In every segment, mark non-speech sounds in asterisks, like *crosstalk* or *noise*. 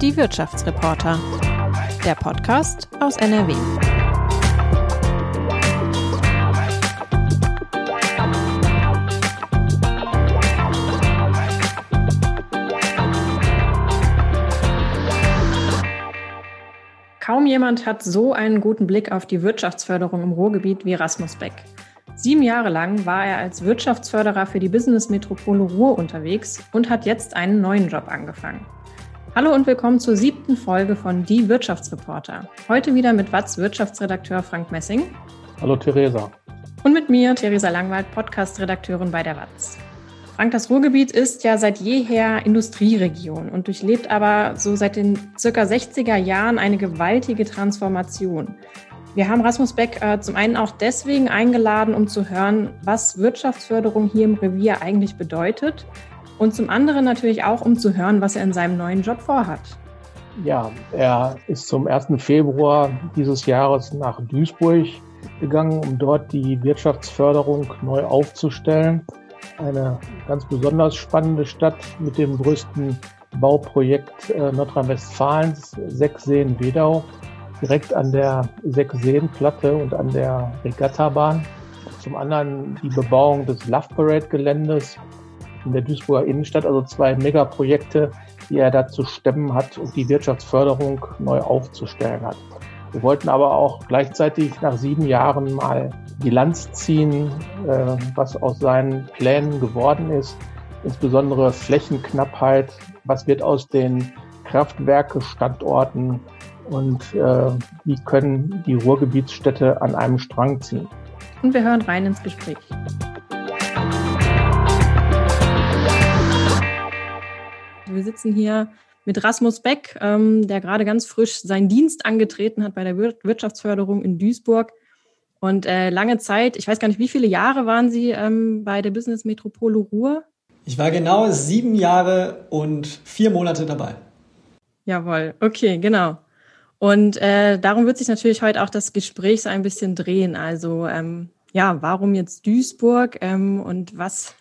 Die Wirtschaftsreporter. Der Podcast aus NRW. Kaum jemand hat so einen guten Blick auf die Wirtschaftsförderung im Ruhrgebiet wie Rasmus Beck. Sieben Jahre lang war er als Wirtschaftsförderer für die Business-Metropole Ruhr unterwegs und hat jetzt einen neuen Job angefangen. Hallo und willkommen zur siebten Folge von Die Wirtschaftsreporter. Heute wieder mit Watz Wirtschaftsredakteur Frank Messing. Hallo Theresa. Und mit mir, Theresa Langwald, Podcast-Redakteurin bei der Watz. Frank, das Ruhrgebiet ist ja seit jeher Industrieregion und durchlebt aber so seit den circa 60er Jahren eine gewaltige Transformation. Wir haben Rasmus Beck äh, zum einen auch deswegen eingeladen, um zu hören, was Wirtschaftsförderung hier im Revier eigentlich bedeutet und zum anderen natürlich auch, um zu hören, was er in seinem neuen Job vorhat. Ja, er ist zum 1. Februar dieses Jahres nach Duisburg gegangen, um dort die Wirtschaftsförderung neu aufzustellen eine ganz besonders spannende Stadt mit dem größten Bauprojekt äh, Nordrhein-Westfalens, Sechseen-Wedau, direkt an der Sechseen-Platte und an der Regattabahn. Zum anderen die Bebauung des Love Parade-Geländes in der Duisburger Innenstadt, also zwei Megaprojekte, die er da zu stemmen hat und die Wirtschaftsförderung neu aufzustellen hat. Wir wollten aber auch gleichzeitig nach sieben Jahren mal Bilanz ziehen, äh, was aus seinen Plänen geworden ist, insbesondere Flächenknappheit, was wird aus den Kraftwerke-Standorten und äh, wie können die Ruhrgebietsstädte an einem Strang ziehen. Und wir hören rein ins Gespräch. Wir sitzen hier mit Rasmus Beck, ähm, der gerade ganz frisch seinen Dienst angetreten hat bei der Wirtschaftsförderung in Duisburg. Und äh, lange Zeit, ich weiß gar nicht, wie viele Jahre waren Sie ähm, bei der Business Metropole Ruhr? Ich war genau sieben Jahre und vier Monate dabei. Jawohl, okay, genau. Und äh, darum wird sich natürlich heute auch das Gespräch so ein bisschen drehen. Also ähm, ja, warum jetzt Duisburg ähm, und was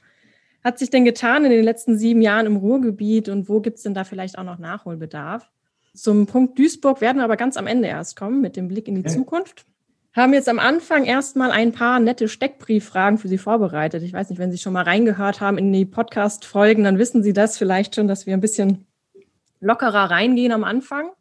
hat sich denn getan in den letzten sieben Jahren im Ruhrgebiet und wo gibt es denn da vielleicht auch noch Nachholbedarf? Zum Punkt Duisburg werden wir aber ganz am Ende erst kommen mit dem Blick in die okay. Zukunft. Haben jetzt am Anfang erstmal ein paar nette Steckbrieffragen für Sie vorbereitet. Ich weiß nicht, wenn Sie schon mal reingehört haben in die Podcast-Folgen, dann wissen Sie das vielleicht schon, dass wir ein bisschen lockerer reingehen am Anfang.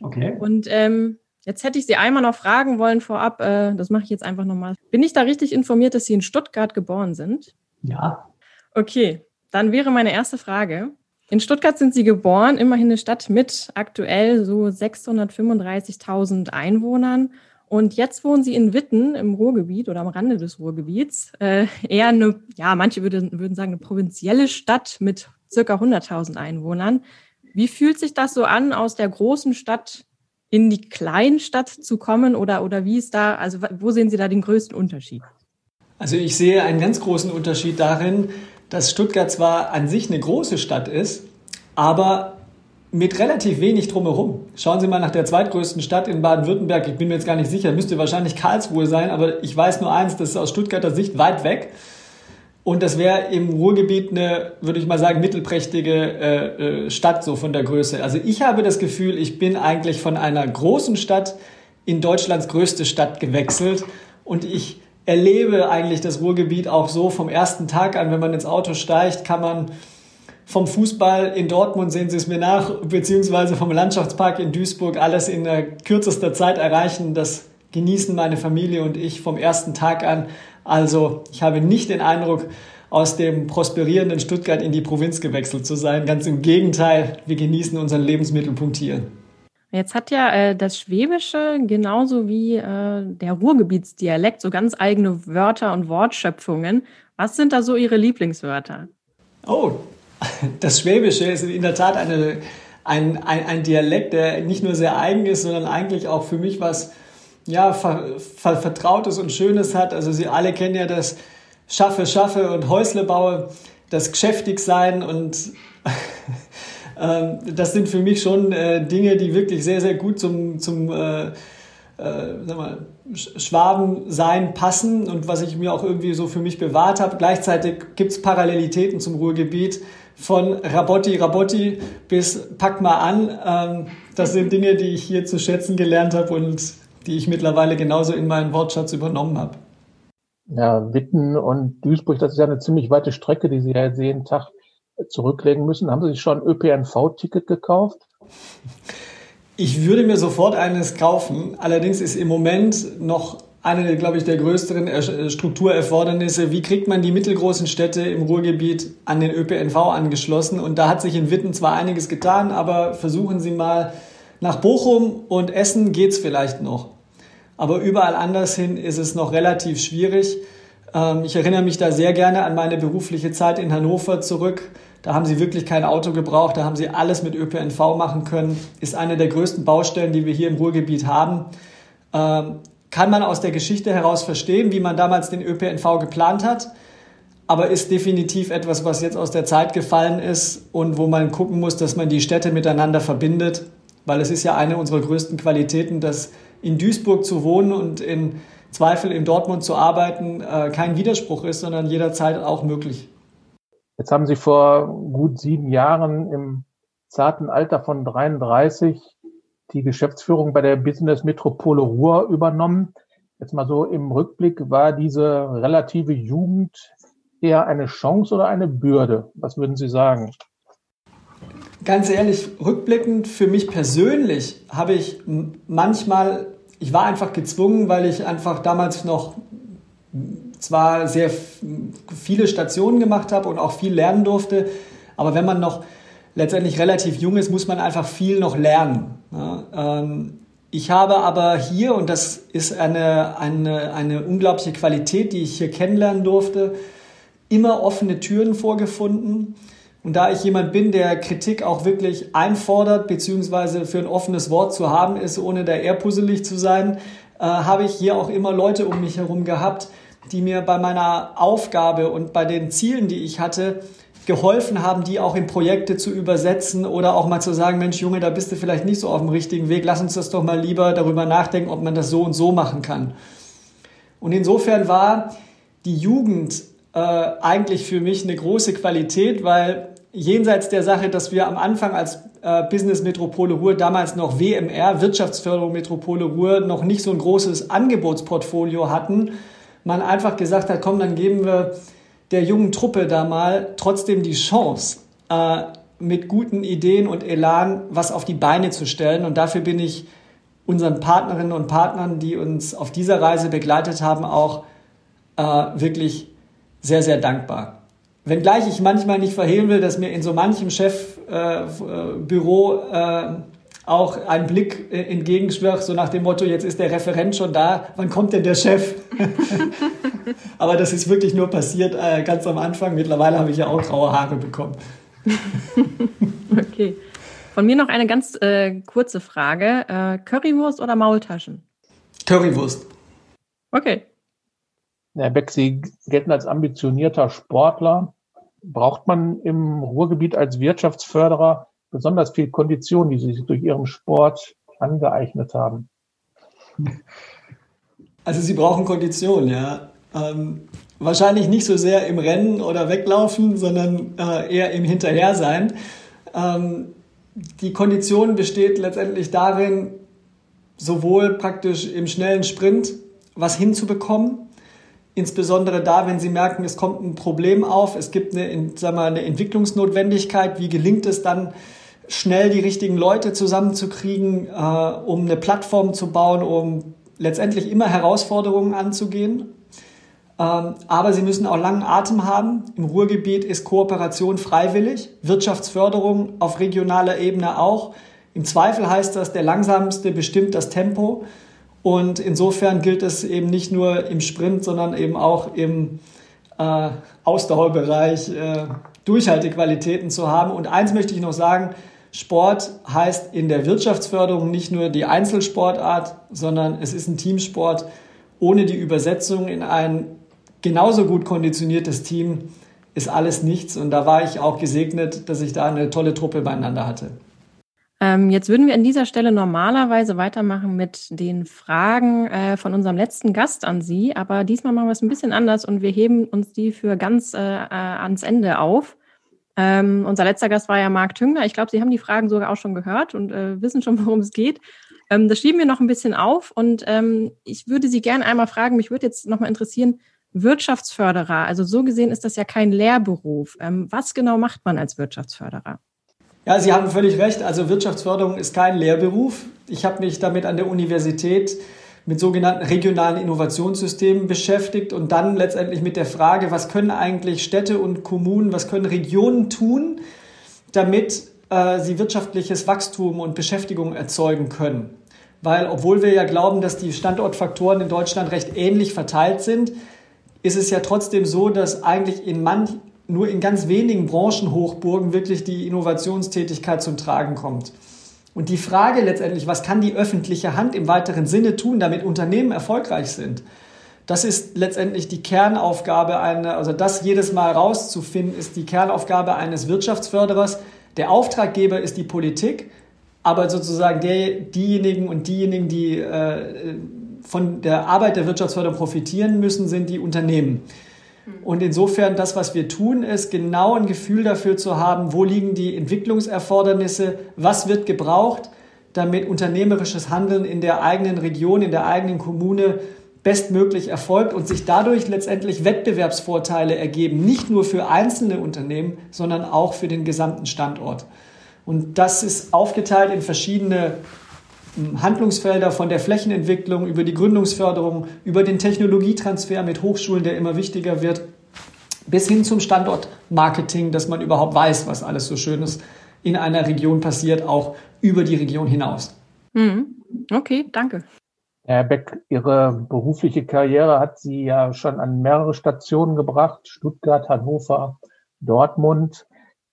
Okay. Und ähm, jetzt hätte ich Sie einmal noch fragen wollen vorab, äh, das mache ich jetzt einfach nochmal. Bin ich da richtig informiert, dass Sie in Stuttgart geboren sind? Ja. Okay, dann wäre meine erste Frage. In Stuttgart sind Sie geboren, immerhin eine Stadt mit aktuell so 635.000 Einwohnern. Und jetzt wohnen Sie in Witten im Ruhrgebiet oder am Rande des Ruhrgebiets. Äh, eher eine, ja, manche würden, würden sagen, eine provinzielle Stadt mit circa 100.000 Einwohnern. Wie fühlt sich das so an, aus der großen Stadt in die Kleinstadt zu kommen oder, oder wie ist da, also wo sehen Sie da den größten Unterschied? Also ich sehe einen ganz großen Unterschied darin, dass Stuttgart zwar an sich eine große Stadt ist, aber mit relativ wenig drumherum. Schauen Sie mal nach der zweitgrößten Stadt in Baden-Württemberg. Ich bin mir jetzt gar nicht sicher, müsste wahrscheinlich Karlsruhe sein, aber ich weiß nur eins, das ist aus Stuttgarter Sicht weit weg. Und das wäre im Ruhrgebiet eine, würde ich mal sagen, mittelprächtige äh, äh, Stadt so von der Größe. Also ich habe das Gefühl, ich bin eigentlich von einer großen Stadt in Deutschlands größte Stadt gewechselt und ich erlebe eigentlich das Ruhrgebiet auch so vom ersten Tag an, wenn man ins Auto steigt, kann man vom Fußball in Dortmund, sehen Sie es mir nach, beziehungsweise vom Landschaftspark in Duisburg alles in kürzester Zeit erreichen. Das genießen meine Familie und ich vom ersten Tag an. Also ich habe nicht den Eindruck, aus dem prosperierenden Stuttgart in die Provinz gewechselt zu sein. Ganz im Gegenteil, wir genießen unseren Lebensmittelpunkt hier. Jetzt hat ja äh, das Schwäbische genauso wie äh, der Ruhrgebietsdialekt so ganz eigene Wörter und Wortschöpfungen. Was sind da so Ihre Lieblingswörter? Oh, *laughs* das Schwäbische ist in der Tat eine, ein, ein, ein Dialekt, der nicht nur sehr eigen ist, sondern eigentlich auch für mich was ja, ver, ver, Vertrautes und Schönes hat. Also Sie alle kennen ja das Schaffe, Schaffe und Häusle baue, das Geschäftigsein und *laughs* ähm, das sind für mich schon äh, Dinge, die wirklich sehr, sehr gut zum, zum, äh, äh, sag mal, Schwaben sein passen und was ich mir auch irgendwie so für mich bewahrt habe. Gleichzeitig gibt es Parallelitäten zum Ruhrgebiet von Rabotti, Rabotti bis Pack mal an. Ähm, das sind Dinge, die ich hier zu schätzen gelernt habe und die ich mittlerweile genauso in meinen Wortschatz übernommen habe. Ja, Witten und Duisburg, das ist ja eine ziemlich weite Strecke, die Sie ja jeden Tag zurücklegen müssen. Haben Sie sich schon ein ÖPNV-Ticket gekauft? Ich würde mir sofort eines kaufen. Allerdings ist im Moment noch eine, glaube ich, der größeren äh, Strukturerfordernisse. Wie kriegt man die mittelgroßen Städte im Ruhrgebiet an den ÖPNV angeschlossen? Und da hat sich in Witten zwar einiges getan, aber versuchen Sie mal nach Bochum und Essen geht's vielleicht noch. Aber überall anders hin ist es noch relativ schwierig. Ähm, ich erinnere mich da sehr gerne an meine berufliche Zeit in Hannover zurück. Da haben sie wirklich kein Auto gebraucht, da haben sie alles mit ÖPNV machen können. Ist eine der größten Baustellen, die wir hier im Ruhrgebiet haben. Ähm, kann man aus der Geschichte heraus verstehen, wie man damals den ÖPNV geplant hat, aber ist definitiv etwas, was jetzt aus der Zeit gefallen ist und wo man gucken muss, dass man die Städte miteinander verbindet, weil es ist ja eine unserer größten Qualitäten, dass in Duisburg zu wohnen und in Zweifel in Dortmund zu arbeiten äh, kein Widerspruch ist, sondern jederzeit auch möglich. Jetzt haben Sie vor gut sieben Jahren im zarten Alter von 33 die Geschäftsführung bei der Business Metropole Ruhr übernommen. Jetzt mal so im Rückblick, war diese relative Jugend eher eine Chance oder eine Bürde? Was würden Sie sagen? Ganz ehrlich, rückblickend für mich persönlich habe ich manchmal, ich war einfach gezwungen, weil ich einfach damals noch zwar sehr viele Stationen gemacht habe und auch viel lernen durfte, aber wenn man noch letztendlich relativ jung ist, muss man einfach viel noch lernen. Ähm, ich habe aber hier, und das ist eine, eine, eine unglaubliche Qualität, die ich hier kennenlernen durfte, immer offene Türen vorgefunden und da ich jemand bin, der Kritik auch wirklich einfordert, beziehungsweise für ein offenes Wort zu haben ist, ohne da eher puzzelig zu sein, äh, habe ich hier auch immer Leute um mich herum gehabt, die mir bei meiner Aufgabe und bei den Zielen, die ich hatte, geholfen haben, die auch in Projekte zu übersetzen oder auch mal zu sagen, Mensch Junge, da bist du vielleicht nicht so auf dem richtigen Weg, lass uns das doch mal lieber darüber nachdenken, ob man das so und so machen kann. Und insofern war die Jugend äh, eigentlich für mich eine große Qualität, weil jenseits der Sache, dass wir am Anfang als äh, Business Metropole Ruhr, damals noch WMR, Wirtschaftsförderung Metropole Ruhr, noch nicht so ein großes Angebotsportfolio hatten, man einfach gesagt hat, komm, dann geben wir der jungen Truppe da mal trotzdem die Chance, äh, mit guten Ideen und Elan was auf die Beine zu stellen. Und dafür bin ich unseren Partnerinnen und Partnern, die uns auf dieser Reise begleitet haben, auch äh, wirklich sehr, sehr dankbar. Wenngleich ich manchmal nicht verhehlen will, dass mir in so manchem Chefbüro äh, äh, auch ein Blick äh, entgegenschwirrt, so nach dem Motto, jetzt ist der Referent schon da, wann kommt denn der Chef? *laughs* Aber das ist wirklich nur passiert äh, ganz am Anfang. Mittlerweile habe ich ja auch graue Haare bekommen. *laughs* okay. Von mir noch eine ganz äh, kurze Frage. Äh, Currywurst oder Maultaschen? Currywurst. Okay. Herr Beck, Sie gelten als ambitionierter Sportler. Braucht man im Ruhrgebiet als Wirtschaftsförderer besonders viel Kondition, die Sie sich durch Ihren Sport angeeignet haben? Also Sie brauchen Kondition, ja. Ähm, wahrscheinlich nicht so sehr im Rennen oder Weglaufen, sondern äh, eher im Hinterhersein. Ähm, die Kondition besteht letztendlich darin, sowohl praktisch im schnellen Sprint was hinzubekommen, Insbesondere da, wenn Sie merken, es kommt ein Problem auf, es gibt eine, sagen wir, eine Entwicklungsnotwendigkeit. Wie gelingt es dann, schnell die richtigen Leute zusammenzukriegen, äh, um eine Plattform zu bauen, um letztendlich immer Herausforderungen anzugehen? Ähm, aber Sie müssen auch langen Atem haben. Im Ruhrgebiet ist Kooperation freiwillig, Wirtschaftsförderung auf regionaler Ebene auch. Im Zweifel heißt das, der langsamste bestimmt das Tempo. Und insofern gilt es eben nicht nur im Sprint, sondern eben auch im äh, Ausdauerbereich äh, Durchhaltequalitäten zu haben. Und eins möchte ich noch sagen, Sport heißt in der Wirtschaftsförderung nicht nur die Einzelsportart, sondern es ist ein Teamsport. Ohne die Übersetzung in ein genauso gut konditioniertes Team ist alles nichts. Und da war ich auch gesegnet, dass ich da eine tolle Truppe beieinander hatte. Ähm, jetzt würden wir an dieser Stelle normalerweise weitermachen mit den Fragen äh, von unserem letzten Gast an Sie, aber diesmal machen wir es ein bisschen anders und wir heben uns die für ganz äh, äh, ans Ende auf. Ähm, unser letzter Gast war ja Marc Tüngler. Ich glaube, Sie haben die Fragen sogar auch schon gehört und wissen schon, *laughs* worum es geht. Ähm, das schieben wir noch ein bisschen auf und ich würde Sie gerne einmal fragen, mich würde jetzt nochmal interessieren, Wirtschaftsförderer, also so gesehen ist das ja kein Lehrberuf. Was genau macht man als Wirtschaftsförderer? Ja, Sie haben völlig recht. Also Wirtschaftsförderung ist kein Lehrberuf. Ich habe mich damit an der Universität mit sogenannten regionalen Innovationssystemen beschäftigt und dann letztendlich mit der Frage, was können eigentlich Städte und Kommunen, was können Regionen tun, damit äh, sie wirtschaftliches Wachstum und Beschäftigung erzeugen können. Weil obwohl wir ja glauben, dass die Standortfaktoren in Deutschland recht ähnlich verteilt sind, ist es ja trotzdem so, dass eigentlich in manch, nur in ganz wenigen Branchenhochburgen wirklich die Innovationstätigkeit zum Tragen kommt. Und die Frage letztendlich, was kann die öffentliche Hand im weiteren Sinne tun, damit Unternehmen erfolgreich sind, das ist letztendlich die Kernaufgabe einer, also das jedes Mal rauszufinden, ist die Kernaufgabe eines Wirtschaftsförderers. Der Auftraggeber ist die Politik, aber sozusagen der, diejenigen und diejenigen, die äh, von der Arbeit der Wirtschaftsförderung profitieren müssen, sind die Unternehmen. Und insofern das, was wir tun, ist genau ein Gefühl dafür zu haben, wo liegen die Entwicklungserfordernisse, was wird gebraucht, damit unternehmerisches Handeln in der eigenen Region, in der eigenen Kommune bestmöglich erfolgt und sich dadurch letztendlich Wettbewerbsvorteile ergeben, nicht nur für einzelne Unternehmen, sondern auch für den gesamten Standort. Und das ist aufgeteilt in verschiedene Handlungsfelder von der Flächenentwicklung über die Gründungsförderung, über den Technologietransfer mit Hochschulen, der immer wichtiger wird, bis hin zum Standortmarketing, dass man überhaupt weiß, was alles so Schönes in einer Region passiert, auch über die Region hinaus. Mhm. Okay, danke. Herr Beck, Ihre berufliche Karriere hat Sie ja schon an mehrere Stationen gebracht, Stuttgart, Hannover, Dortmund.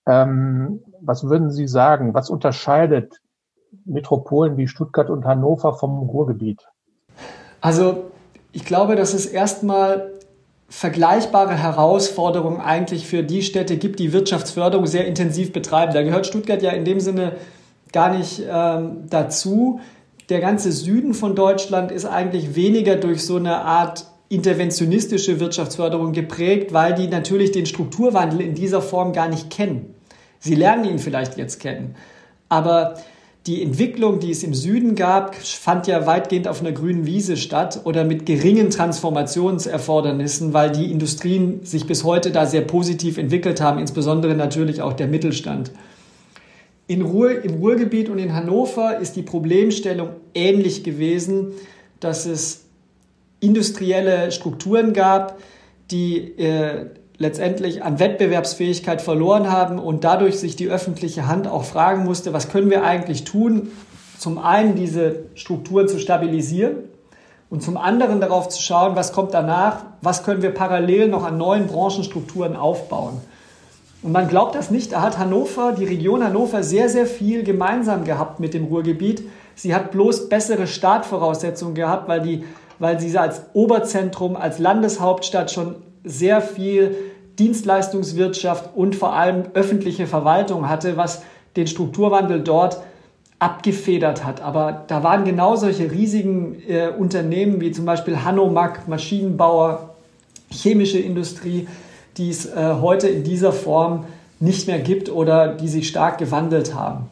Ähm, was würden Sie sagen? Was unterscheidet Metropolen wie Stuttgart und Hannover vom Ruhrgebiet? Also ich glaube, dass es erstmal vergleichbare Herausforderungen eigentlich für die Städte gibt, die Wirtschaftsförderung sehr intensiv betreiben. Da gehört Stuttgart ja in dem Sinne gar nicht ähm, dazu. Der ganze Süden von Deutschland ist eigentlich weniger durch so eine Art interventionistische Wirtschaftsförderung geprägt, weil die natürlich den Strukturwandel in dieser Form gar nicht kennen. Sie lernen ihn vielleicht jetzt kennen. Aber die Entwicklung, die es im Süden gab, fand ja weitgehend auf einer grünen Wiese statt oder mit geringen Transformationserfordernissen, weil die Industrien sich bis heute da sehr positiv entwickelt haben, insbesondere natürlich auch der Mittelstand. In Ruhr, Im Ruhrgebiet und in Hannover ist die Problemstellung ähnlich gewesen, dass es industrielle Strukturen gab, die äh, letztendlich an Wettbewerbsfähigkeit verloren haben und dadurch sich die öffentliche Hand auch fragen musste, was können wir eigentlich tun, zum einen diese Strukturen zu stabilisieren und zum anderen darauf zu schauen, was kommt danach, was können wir parallel noch an neuen Branchenstrukturen aufbauen. Und man glaubt das nicht, da hat Hannover, die Region Hannover, sehr, sehr viel gemeinsam gehabt mit dem Ruhrgebiet. Sie hat bloß bessere Startvoraussetzungen gehabt, weil, die, weil sie als Oberzentrum, als Landeshauptstadt schon sehr viel Dienstleistungswirtschaft und vor allem öffentliche Verwaltung hatte, was den Strukturwandel dort abgefedert hat. Aber da waren genau solche riesigen äh, Unternehmen wie zum Beispiel Hanomag, Maschinenbauer, chemische Industrie, die es äh, heute in dieser Form nicht mehr gibt oder die sich stark gewandelt haben.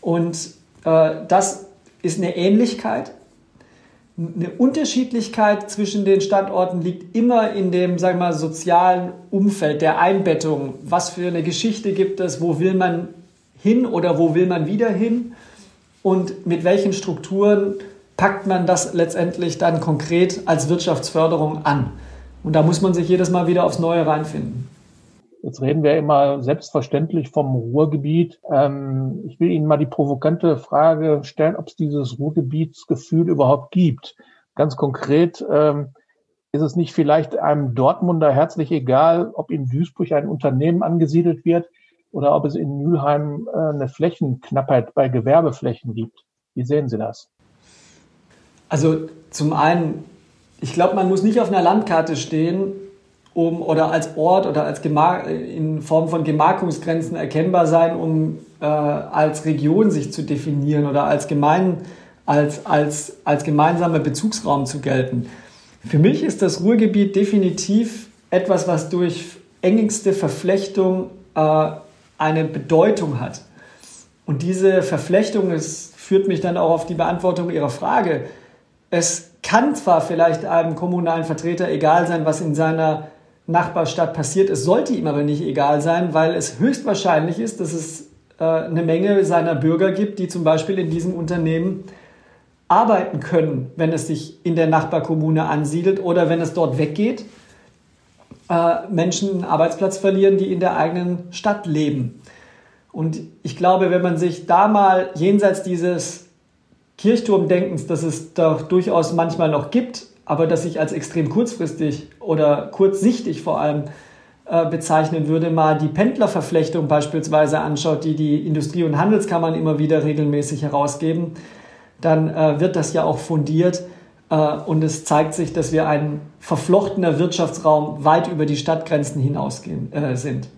Und äh, das ist eine Ähnlichkeit eine Unterschiedlichkeit zwischen den Standorten liegt immer in dem, sagen wir mal, sozialen Umfeld, der Einbettung. Was für eine Geschichte gibt es? Wo will man hin oder wo will man wieder hin? Und mit welchen Strukturen packt man das letztendlich dann konkret als Wirtschaftsförderung an? Und da muss man sich jedes Mal wieder aufs Neue reinfinden. Jetzt reden wir immer selbstverständlich vom Ruhrgebiet. Ähm, ich will Ihnen mal die provokante Frage stellen, ob es dieses Ruhrgebietsgefühl überhaupt gibt. Ganz konkret, ähm, ist es nicht vielleicht einem Dortmunder herzlich egal, ob in Duisburg ein Unternehmen angesiedelt wird oder ob es in Mülheim äh, eine Flächenknappheit bei Gewerbeflächen gibt? Wie sehen Sie das? Also zum einen, ich glaube, man muss nicht auf einer Landkarte stehen um oder als Ort oder als Gemar in Form von Gemarkungsgrenzen erkennbar sein, um äh, als Region sich zu definieren oder als Gemein als, als, als gemeinsamer Bezugsraum zu gelten. Für mich ist das Ruhrgebiet definitiv etwas, was durch engste Verflechtung äh, eine Bedeutung hat. Und diese Verflechtung, es führt mich dann auch auf die Beantwortung Ihrer Frage. Es kann zwar vielleicht einem kommunalen Vertreter egal sein, was in seiner Nachbarstadt passiert, es sollte ihm aber nicht egal sein, weil es höchstwahrscheinlich ist, dass es äh, eine Menge seiner Bürger gibt, die zum Beispiel in diesem Unternehmen arbeiten können, wenn es sich in der Nachbarkommune ansiedelt oder wenn es dort weggeht, äh, Menschen einen Arbeitsplatz verlieren, die in der eigenen Stadt leben. Und ich glaube, wenn man sich da mal jenseits dieses Kirchturmdenkens, das es doch durchaus manchmal noch gibt, aber das ich als extrem kurzfristig oder kurzsichtig vor allem äh, bezeichnen würde, mal die Pendlerverflechtung beispielsweise anschaut, die die Industrie- und Handelskammern immer wieder regelmäßig herausgeben, dann äh, wird das ja auch fundiert äh, und es zeigt sich, dass wir ein verflochtener Wirtschaftsraum weit über die Stadtgrenzen hinausgehen äh, sind.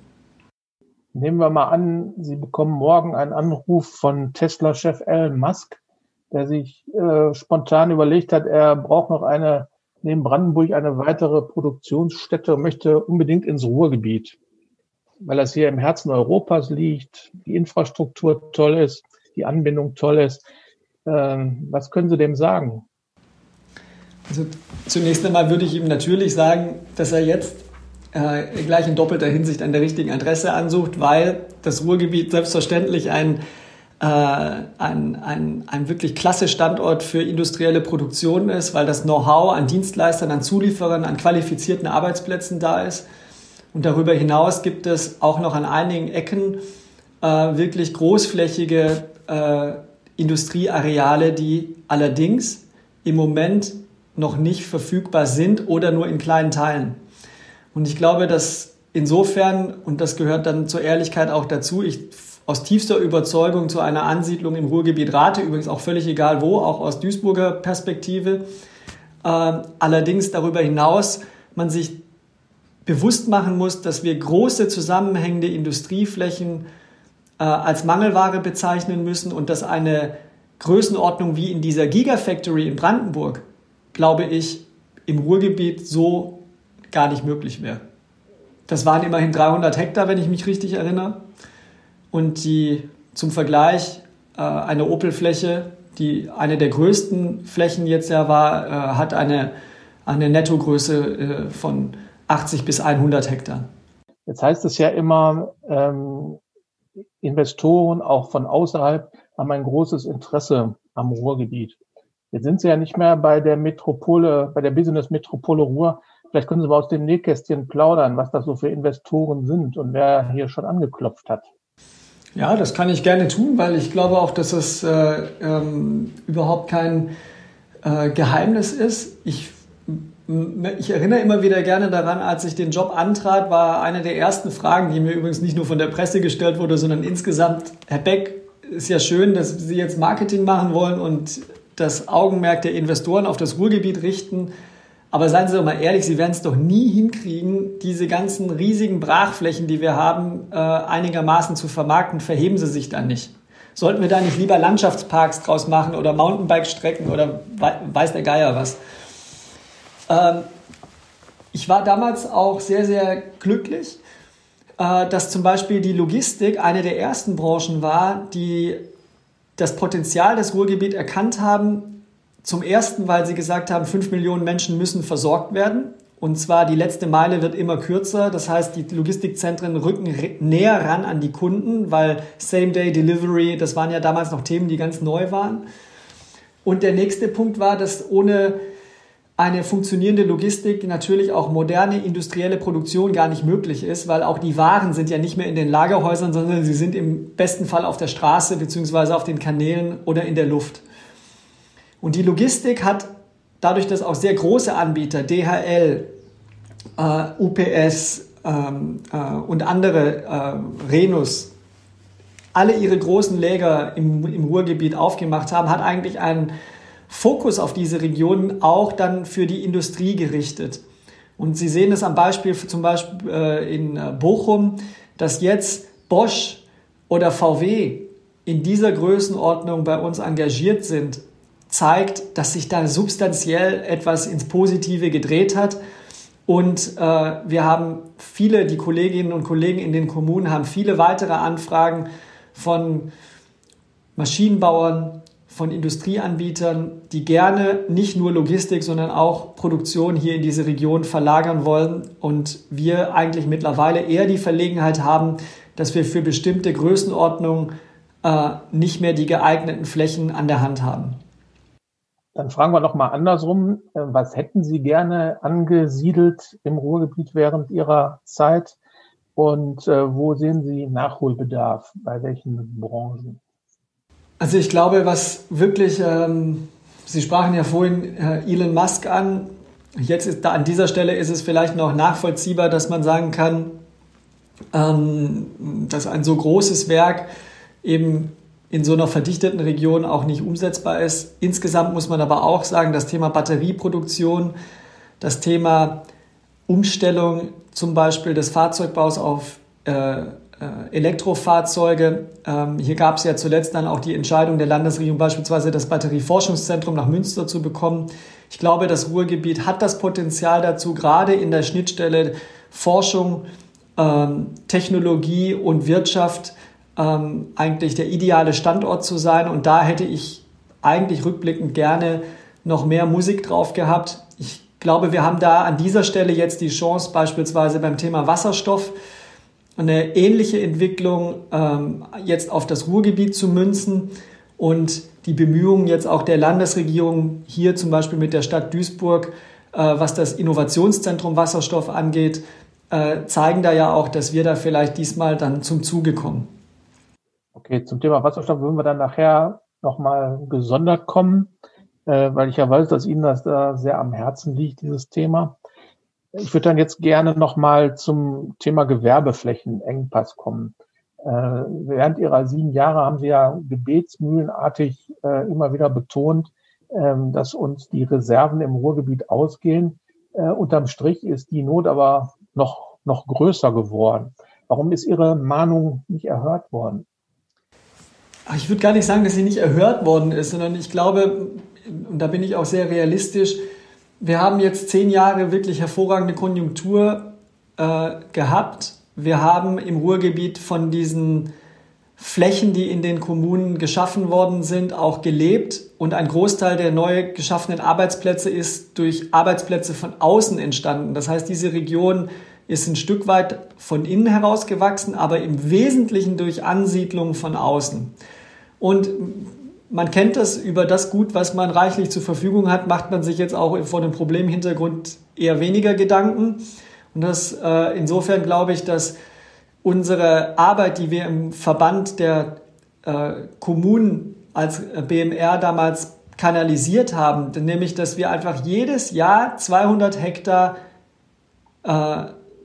Nehmen wir mal an, Sie bekommen morgen einen Anruf von Tesla-Chef Elon Musk, der sich äh, spontan überlegt hat, er braucht noch eine neben Brandenburg eine weitere Produktionsstätte und möchte unbedingt ins Ruhrgebiet, weil das hier im Herzen Europas liegt, die Infrastruktur toll ist, die Anbindung toll ist. Ähm, was können Sie dem sagen? Also zunächst einmal würde ich ihm natürlich sagen, dass er jetzt äh, gleich in doppelter Hinsicht an der richtigen Adresse ansucht, weil das Ruhrgebiet selbstverständlich ein, äh, ein, ein, ein wirklich klasse Standort für industrielle Produktion ist, weil das Know-how an Dienstleistern, an Zulieferern, an qualifizierten Arbeitsplätzen da ist. Und darüber hinaus gibt es auch noch an einigen Ecken äh, wirklich großflächige äh, Industrieareale, die allerdings im Moment noch nicht verfügbar sind oder nur in kleinen Teilen. Und ich glaube, dass insofern, und das gehört dann zur Ehrlichkeit auch dazu, ich aus tiefster Überzeugung zu einer Ansiedlung im Ruhrgebiet rate, übrigens auch völlig egal wo, auch aus Duisburger Perspektive. Äh, allerdings darüber hinaus man sich bewusst machen muss, dass wir große zusammenhängende Industrieflächen äh, als Mangelware bezeichnen müssen und dass eine Größenordnung wie in dieser Gigafactory in Brandenburg, glaube ich, im Ruhrgebiet so gar nicht möglich wäre. Das waren immerhin 300 Hektar, wenn ich mich richtig erinnere. Und die zum Vergleich äh, eine Opel-Fläche, die eine der größten Flächen jetzt ja war, äh, hat eine, eine Nettogröße äh, von 80 bis 100 Hektar. Jetzt heißt es ja immer, ähm, Investoren auch von außerhalb haben ein großes Interesse am Ruhrgebiet. Jetzt sind Sie ja nicht mehr bei der Metropole, bei der Business Metropole Ruhr. Vielleicht können Sie mal aus dem Nähkästchen plaudern, was das so für Investoren sind und wer hier schon angeklopft hat. Ja, das kann ich gerne tun, weil ich glaube auch, dass es äh, ähm, überhaupt kein äh, Geheimnis ist. Ich ich erinnere immer wieder gerne daran, als ich den Job antrat, war eine der ersten Fragen, die mir übrigens nicht nur von der Presse gestellt wurde, sondern insgesamt, Herr Beck, ist ja schön, dass Sie jetzt Marketing machen wollen und das Augenmerk der Investoren auf das Ruhrgebiet richten. Aber seien Sie doch mal ehrlich, Sie werden es doch nie hinkriegen, diese ganzen riesigen Brachflächen, die wir haben, äh, einigermaßen zu vermarkten. Verheben Sie sich dann nicht. Sollten wir da nicht lieber Landschaftsparks draus machen oder Mountainbike-Strecken oder weiß der Geier was? Ähm, ich war damals auch sehr, sehr glücklich, äh, dass zum Beispiel die Logistik eine der ersten Branchen war, die das Potenzial des Ruhrgebiets erkannt haben. Zum ersten, weil sie gesagt haben, fünf Millionen Menschen müssen versorgt werden. Und zwar die letzte Meile wird immer kürzer. Das heißt, die Logistikzentren rücken näher ran an die Kunden, weil Same-Day-Delivery, das waren ja damals noch Themen, die ganz neu waren. Und der nächste Punkt war, dass ohne eine funktionierende Logistik, natürlich auch moderne industrielle Produktion gar nicht möglich ist, weil auch die Waren sind ja nicht mehr in den Lagerhäusern, sondern sie sind im besten Fall auf der Straße beziehungsweise auf den Kanälen oder in der Luft. Und die Logistik hat dadurch, dass auch sehr große Anbieter, DHL, äh, UPS ähm, äh, und andere, äh, Renus, alle ihre großen Läger im, im Ruhrgebiet aufgemacht haben, hat eigentlich einen Fokus auf diese Regionen auch dann für die Industrie gerichtet. Und Sie sehen es am Beispiel zum Beispiel äh, in äh, Bochum, dass jetzt Bosch oder VW in dieser Größenordnung bei uns engagiert sind, zeigt, dass sich da substanziell etwas ins Positive gedreht hat. Und äh, wir haben viele, die Kolleginnen und Kollegen in den Kommunen haben viele weitere Anfragen von Maschinenbauern, von Industrieanbietern, die gerne nicht nur Logistik, sondern auch Produktion hier in diese Region verlagern wollen. Und wir eigentlich mittlerweile eher die Verlegenheit haben, dass wir für bestimmte Größenordnungen äh, nicht mehr die geeigneten Flächen an der Hand haben. Dann fragen wir noch mal andersrum. Äh, was hätten Sie gerne angesiedelt im Ruhrgebiet während Ihrer Zeit? Und äh, wo sehen Sie Nachholbedarf? Bei welchen Branchen? Also ich glaube, was wirklich, ähm, Sie sprachen ja vorhin äh, Elon Musk an. Jetzt ist da an dieser Stelle ist es vielleicht noch nachvollziehbar, dass man sagen kann, ähm, dass ein so großes Werk eben in so einer verdichteten Region auch nicht umsetzbar ist. Insgesamt muss man aber auch sagen, das Thema Batterieproduktion, das Thema Umstellung zum Beispiel des Fahrzeugbaus auf äh, äh Elektrofahrzeuge. Ähm, hier gab es ja zuletzt dann auch die Entscheidung der Landesregierung, beispielsweise das Batterieforschungszentrum nach Münster zu bekommen. Ich glaube, das Ruhrgebiet hat das Potenzial dazu, gerade in der Schnittstelle Forschung, ähm, Technologie und Wirtschaft ähm, eigentlich der ideale Standort zu sein. Und da hätte ich eigentlich rückblickend gerne noch mehr Musik drauf gehabt. Ich glaube, wir haben da an dieser Stelle jetzt die Chance, beispielsweise beim Thema Wasserstoff eine ähnliche Entwicklung ähm, jetzt auf das Ruhrgebiet zu münzen und die Bemühungen jetzt auch der Landesregierung hier zum Beispiel mit der Stadt Duisburg, äh, was das Innovationszentrum Wasserstoff angeht, äh, zeigen da ja auch, dass wir da vielleicht diesmal dann zum Zuge kommen. Okay, zum Thema Wasserstoff würden wir dann nachher nochmal gesondert kommen, äh, weil ich ja weiß, dass Ihnen das da sehr am Herzen liegt, dieses Thema. Ich würde dann jetzt gerne nochmal zum Thema Gewerbeflächenengpass kommen. Äh, während Ihrer sieben Jahre haben Sie ja gebetsmühlenartig äh, immer wieder betont, äh, dass uns die Reserven im Ruhrgebiet ausgehen. Äh, unterm Strich ist die Not aber noch, noch größer geworden. Warum ist Ihre Mahnung nicht erhört worden? Ich würde gar nicht sagen, dass sie nicht erhört worden ist, sondern ich glaube, und da bin ich auch sehr realistisch, wir haben jetzt zehn Jahre wirklich hervorragende Konjunktur äh, gehabt. Wir haben im Ruhrgebiet von diesen Flächen, die in den Kommunen geschaffen worden sind, auch gelebt. Und ein Großteil der neu geschaffenen Arbeitsplätze ist durch Arbeitsplätze von außen entstanden. Das heißt, diese Region ist ein Stück weit von innen heraus gewachsen, aber im Wesentlichen durch Ansiedlung von außen. Und man kennt das über das Gut, was man reichlich zur Verfügung hat, macht man sich jetzt auch vor dem Problemhintergrund eher weniger Gedanken. Und das äh, insofern glaube ich, dass unsere Arbeit, die wir im Verband der äh, Kommunen als BMR damals kanalisiert haben, nämlich dass wir einfach jedes Jahr 200 Hektar äh,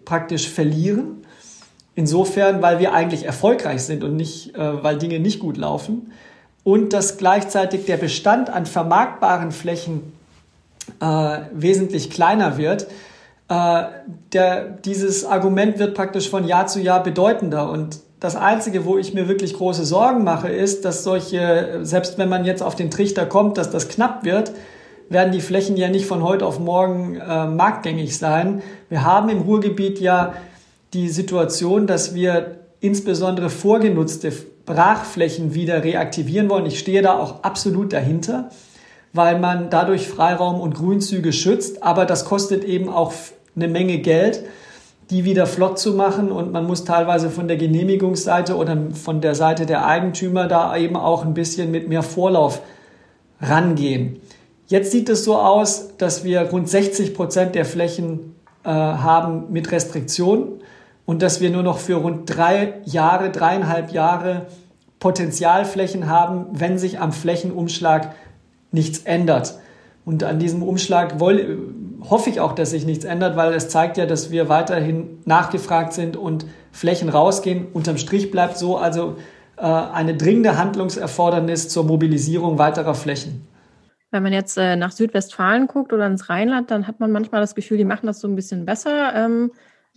praktisch verlieren. Insofern, weil wir eigentlich erfolgreich sind und nicht, äh, weil Dinge nicht gut laufen. Und dass gleichzeitig der Bestand an vermarktbaren Flächen äh, wesentlich kleiner wird. Äh, der, dieses Argument wird praktisch von Jahr zu Jahr bedeutender. Und das Einzige, wo ich mir wirklich große Sorgen mache, ist, dass solche, selbst wenn man jetzt auf den Trichter kommt, dass das knapp wird, werden die Flächen ja nicht von heute auf morgen äh, marktgängig sein. Wir haben im Ruhrgebiet ja die Situation, dass wir insbesondere vorgenutzte Brachflächen wieder reaktivieren wollen. Ich stehe da auch absolut dahinter, weil man dadurch Freiraum und Grünzüge schützt, aber das kostet eben auch eine Menge Geld, die wieder flott zu machen und man muss teilweise von der Genehmigungsseite oder von der Seite der Eigentümer da eben auch ein bisschen mit mehr Vorlauf rangehen. Jetzt sieht es so aus, dass wir rund 60 Prozent der Flächen äh, haben mit Restriktionen und dass wir nur noch für rund drei Jahre, dreieinhalb Jahre Potenzialflächen haben, wenn sich am Flächenumschlag nichts ändert. Und an diesem Umschlag woll, hoffe ich auch, dass sich nichts ändert, weil es zeigt ja, dass wir weiterhin nachgefragt sind und Flächen rausgehen. Unterm Strich bleibt so also äh, eine dringende Handlungserfordernis zur Mobilisierung weiterer Flächen. Wenn man jetzt äh, nach Südwestfalen guckt oder ins Rheinland, dann hat man manchmal das Gefühl, die machen das so ein bisschen besser, ähm,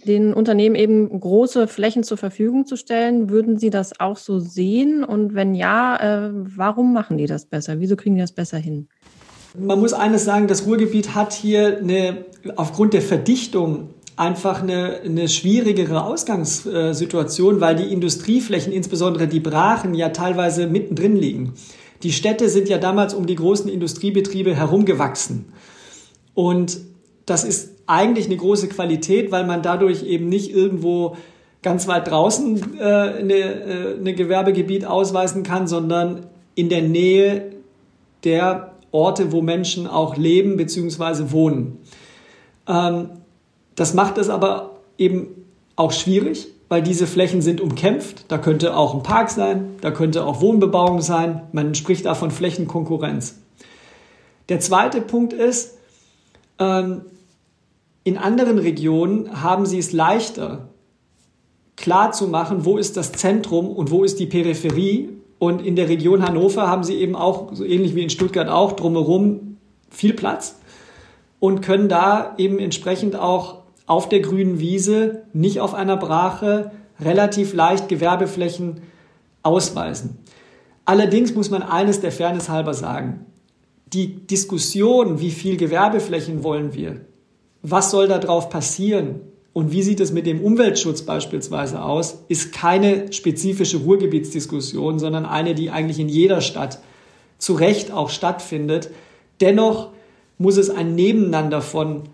den Unternehmen eben große Flächen zur Verfügung zu stellen. Würden Sie das auch so sehen? Und wenn ja, äh, warum machen die das besser? Wieso kriegen die das besser hin? Man muss eines sagen, das Ruhrgebiet hat hier eine, aufgrund der Verdichtung einfach eine, eine schwierigere Ausgangssituation, weil die Industrieflächen, insbesondere die Brachen, ja teilweise mittendrin liegen. Die Städte sind ja damals um die großen Industriebetriebe herumgewachsen. Und das ist eigentlich eine große Qualität, weil man dadurch eben nicht irgendwo ganz weit draußen äh, eine, äh, eine Gewerbegebiet ausweisen kann, sondern in der Nähe der Orte, wo Menschen auch leben bzw. wohnen. Ähm, das macht es aber eben auch schwierig, weil diese Flächen sind umkämpft. Da könnte auch ein Park sein, da könnte auch Wohnbebauung sein. Man spricht da von Flächenkonkurrenz. Der zweite Punkt ist, ähm, in anderen Regionen haben sie es leichter, klar zu machen, wo ist das Zentrum und wo ist die Peripherie. Und in der Region Hannover haben sie eben auch, so ähnlich wie in Stuttgart auch, drumherum viel Platz und können da eben entsprechend auch auf der grünen Wiese, nicht auf einer Brache, relativ leicht Gewerbeflächen ausweisen. Allerdings muss man eines der Fairness halber sagen. Die Diskussion, wie viel Gewerbeflächen wollen wir, was soll da drauf passieren und wie sieht es mit dem Umweltschutz beispielsweise aus, ist keine spezifische Ruhrgebietsdiskussion, sondern eine, die eigentlich in jeder Stadt zu Recht auch stattfindet. Dennoch muss es ein Nebeneinander von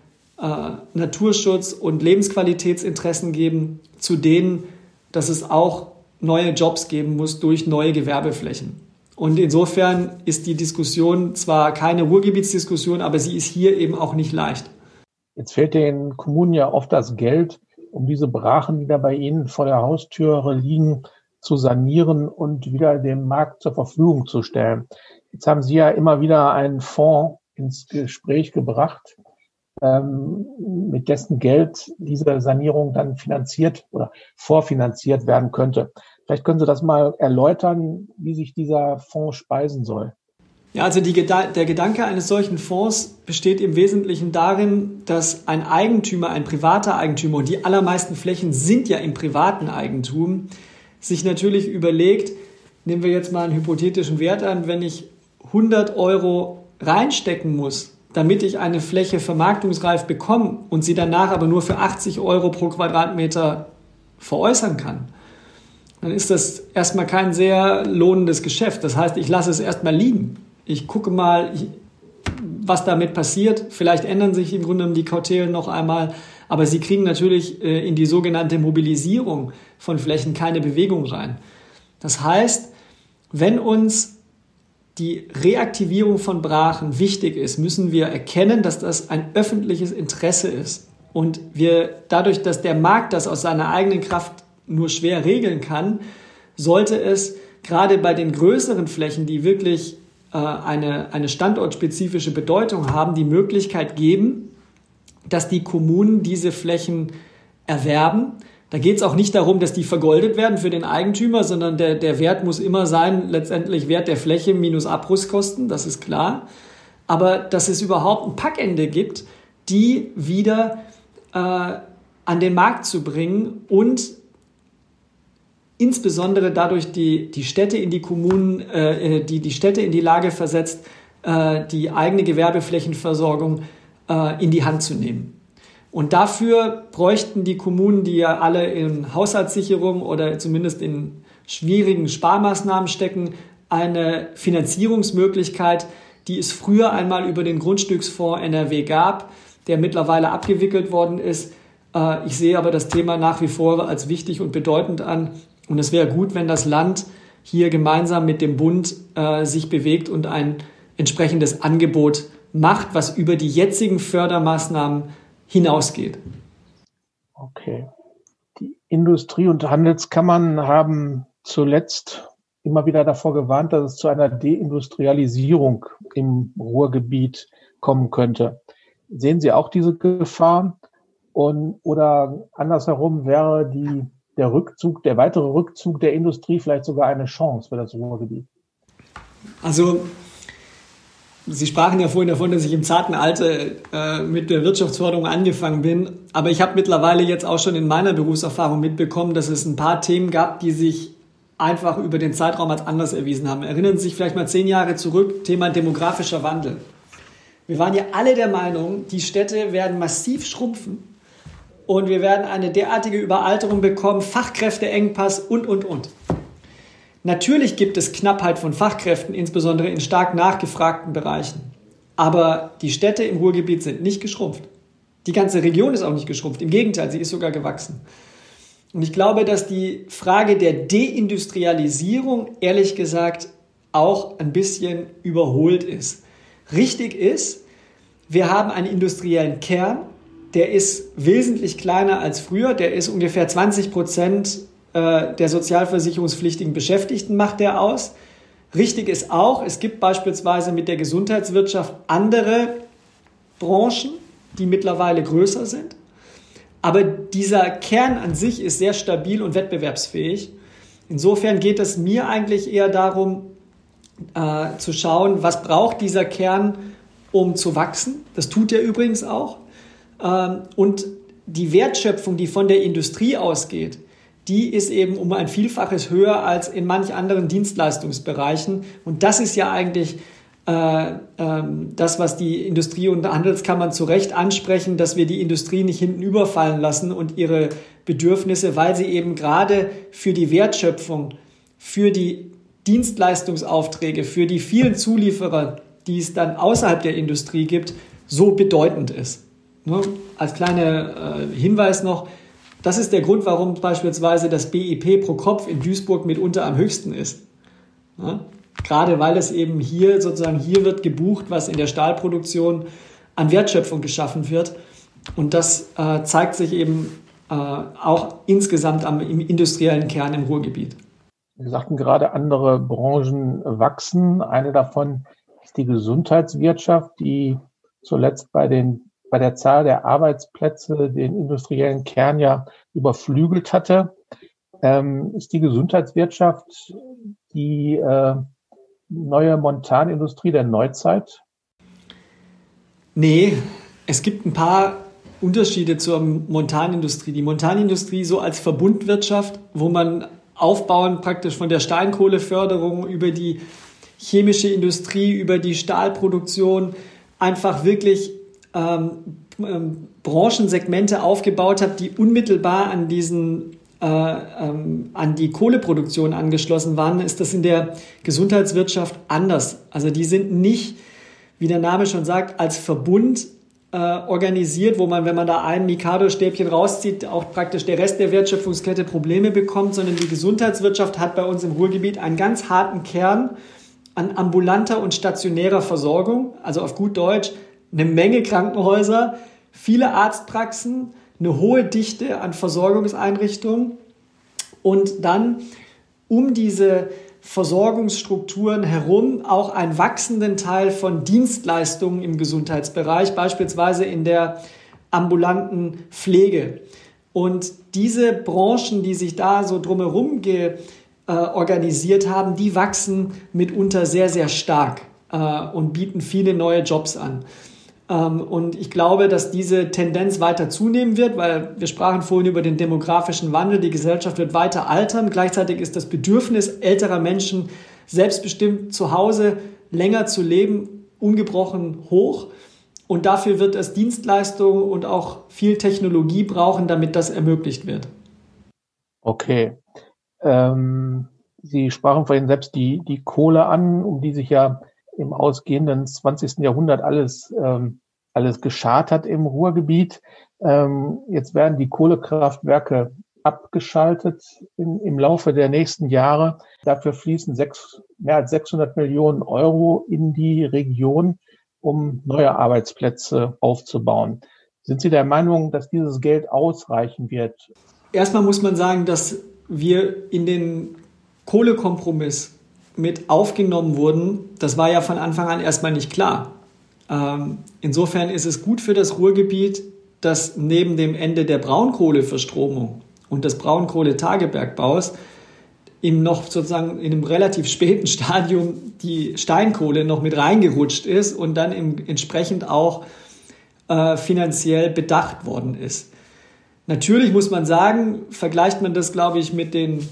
äh, Naturschutz und Lebensqualitätsinteressen geben, zu denen, dass es auch neue Jobs geben muss durch neue Gewerbeflächen. Und insofern ist die Diskussion zwar keine Ruhrgebietsdiskussion, aber sie ist hier eben auch nicht leicht. Jetzt fehlt den Kommunen ja oft das Geld, um diese Brachen, die da bei Ihnen vor der Haustüre liegen, zu sanieren und wieder dem Markt zur Verfügung zu stellen. Jetzt haben Sie ja immer wieder einen Fonds ins Gespräch gebracht, ähm, mit dessen Geld diese Sanierung dann finanziert oder vorfinanziert werden könnte. Vielleicht können Sie das mal erläutern, wie sich dieser Fonds speisen soll. Ja, also die, der Gedanke eines solchen Fonds besteht im Wesentlichen darin, dass ein Eigentümer, ein privater Eigentümer, und die allermeisten Flächen sind ja im privaten Eigentum, sich natürlich überlegt, nehmen wir jetzt mal einen hypothetischen Wert an, wenn ich 100 Euro reinstecken muss, damit ich eine Fläche vermarktungsreif bekomme und sie danach aber nur für 80 Euro pro Quadratmeter veräußern kann, dann ist das erstmal kein sehr lohnendes Geschäft. Das heißt, ich lasse es erstmal liegen. Ich gucke mal, was damit passiert. Vielleicht ändern sich im Grunde die Kautelen noch einmal, aber sie kriegen natürlich äh, in die sogenannte Mobilisierung von Flächen keine Bewegung rein. Das heißt, wenn uns die Reaktivierung von Brachen wichtig ist, müssen wir erkennen, dass das ein öffentliches Interesse ist. Und wir dadurch, dass der Markt das aus seiner eigenen Kraft nur schwer regeln kann, sollte es gerade bei den größeren Flächen, die wirklich äh, eine, eine standortspezifische Bedeutung haben, die Möglichkeit geben, dass die Kommunen diese Flächen erwerben da geht es auch nicht darum, dass die vergoldet werden für den Eigentümer, sondern der, der Wert muss immer sein, letztendlich Wert der Fläche minus Abrüstkosten, das ist klar. Aber dass es überhaupt ein Packende gibt, die wieder äh, an den Markt zu bringen und insbesondere dadurch die, die Städte in die Kommunen, äh, die die Städte in die Lage versetzt, äh, die eigene Gewerbeflächenversorgung äh, in die Hand zu nehmen. Und dafür bräuchten die Kommunen, die ja alle in Haushaltssicherung oder zumindest in schwierigen Sparmaßnahmen stecken, eine Finanzierungsmöglichkeit, die es früher einmal über den Grundstücksfonds NRW gab, der mittlerweile abgewickelt worden ist. Äh, ich sehe aber das Thema nach wie vor als wichtig und bedeutend an. Und es wäre gut, wenn das Land hier gemeinsam mit dem Bund äh, sich bewegt und ein entsprechendes Angebot macht, was über die jetzigen Fördermaßnahmen hinausgeht. Okay. Die Industrie- und Handelskammern haben zuletzt immer wieder davor gewarnt, dass es zu einer Deindustrialisierung im Ruhrgebiet kommen könnte. Sehen Sie auch diese Gefahr? Und, oder andersherum wäre die, der Rückzug, der weitere Rückzug der Industrie vielleicht sogar eine Chance für das Ruhrgebiet? Also Sie sprachen ja vorhin davon, dass ich im zarten Alter äh, mit der Wirtschaftsförderung angefangen bin. Aber ich habe mittlerweile jetzt auch schon in meiner Berufserfahrung mitbekommen, dass es ein paar Themen gab, die sich einfach über den Zeitraum als anders erwiesen haben. Erinnern Sie sich vielleicht mal zehn Jahre zurück, Thema demografischer Wandel. Wir waren ja alle der Meinung, die Städte werden massiv schrumpfen und wir werden eine derartige Überalterung bekommen, Fachkräfteengpass und, und, und. Natürlich gibt es Knappheit von Fachkräften, insbesondere in stark nachgefragten Bereichen. Aber die Städte im Ruhrgebiet sind nicht geschrumpft. Die ganze Region ist auch nicht geschrumpft. Im Gegenteil, sie ist sogar gewachsen. Und ich glaube, dass die Frage der Deindustrialisierung, ehrlich gesagt, auch ein bisschen überholt ist. Richtig ist, wir haben einen industriellen Kern, der ist wesentlich kleiner als früher, der ist ungefähr 20 Prozent äh, der sozialversicherungspflichtigen Beschäftigten macht der aus. Richtig ist auch, es gibt beispielsweise mit der Gesundheitswirtschaft andere Branchen, die mittlerweile größer sind. Aber dieser Kern an sich ist sehr stabil und wettbewerbsfähig. Insofern geht es mir eigentlich eher darum, äh, zu schauen, was braucht dieser Kern, um zu wachsen. Das tut er übrigens auch. Ähm, und die Wertschöpfung, die von der Industrie ausgeht, die ist eben um ein Vielfaches höher als in manch anderen Dienstleistungsbereichen. Und das ist ja eigentlich äh, ähm, das, was die Industrie- und Handelskammern zu Recht ansprechen, dass wir die Industrie nicht hinten überfallen lassen und ihre Bedürfnisse, weil sie eben gerade für die Wertschöpfung, für die Dienstleistungsaufträge, für die vielen Zulieferer, die es dann außerhalb der Industrie gibt, so bedeutend ist. Ne? Als kleiner äh, Hinweis noch, das ist der Grund, warum beispielsweise das BIP pro Kopf in Duisburg mitunter am höchsten ist. Ja? Gerade weil es eben hier sozusagen hier wird gebucht, was in der Stahlproduktion an Wertschöpfung geschaffen wird. Und das äh, zeigt sich eben äh, auch insgesamt am, im industriellen Kern im Ruhrgebiet. Sie sagten gerade, andere Branchen wachsen. Eine davon ist die Gesundheitswirtschaft, die zuletzt bei den bei der Zahl der Arbeitsplätze den industriellen Kern ja überflügelt hatte. Ähm, ist die Gesundheitswirtschaft die äh, neue Montanindustrie der Neuzeit? Nee, es gibt ein paar Unterschiede zur Montanindustrie. Die Montanindustrie so als Verbundwirtschaft, wo man aufbauen praktisch von der Steinkohleförderung über die chemische Industrie, über die Stahlproduktion einfach wirklich ähm, ähm, Branchensegmente aufgebaut habe, die unmittelbar an diesen äh, ähm, an die Kohleproduktion angeschlossen waren, ist das in der Gesundheitswirtschaft anders. Also die sind nicht, wie der Name schon sagt, als Verbund äh, organisiert, wo man, wenn man da ein Mikado-Stäbchen rauszieht, auch praktisch der Rest der Wertschöpfungskette Probleme bekommt, sondern die Gesundheitswirtschaft hat bei uns im Ruhrgebiet einen ganz harten Kern an ambulanter und stationärer Versorgung, also auf gut Deutsch eine Menge Krankenhäuser, viele Arztpraxen, eine hohe Dichte an Versorgungseinrichtungen und dann um diese Versorgungsstrukturen herum auch einen wachsenden Teil von Dienstleistungen im Gesundheitsbereich, beispielsweise in der ambulanten Pflege. Und diese Branchen, die sich da so drumherum ge, äh, organisiert haben, die wachsen mitunter sehr, sehr stark äh, und bieten viele neue Jobs an. Ähm, und ich glaube, dass diese Tendenz weiter zunehmen wird, weil wir sprachen vorhin über den demografischen Wandel. Die Gesellschaft wird weiter altern. Gleichzeitig ist das Bedürfnis älterer Menschen, selbstbestimmt zu Hause länger zu leben, ungebrochen hoch. Und dafür wird es Dienstleistungen und auch viel Technologie brauchen, damit das ermöglicht wird. Okay. Ähm, Sie sprachen vorhin selbst die, die Kohle an, um die sich ja im ausgehenden 20. Jahrhundert alles, ähm, alles geschart hat im Ruhrgebiet. Ähm, jetzt werden die Kohlekraftwerke abgeschaltet in, im Laufe der nächsten Jahre. Dafür fließen sechs, mehr als 600 Millionen Euro in die Region, um neue Arbeitsplätze aufzubauen. Sind Sie der Meinung, dass dieses Geld ausreichen wird? Erstmal muss man sagen, dass wir in den Kohlekompromiss mit aufgenommen wurden, das war ja von Anfang an erstmal nicht klar. Ähm, insofern ist es gut für das Ruhrgebiet, dass neben dem Ende der Braunkohleverstromung und des Braunkohletagebergbaus im noch sozusagen in einem relativ späten *laughs* Stadium die Steinkohle noch mit reingerutscht ist und dann im, entsprechend auch äh, finanziell bedacht worden ist. Natürlich muss man sagen, vergleicht man das, glaube ich, mit den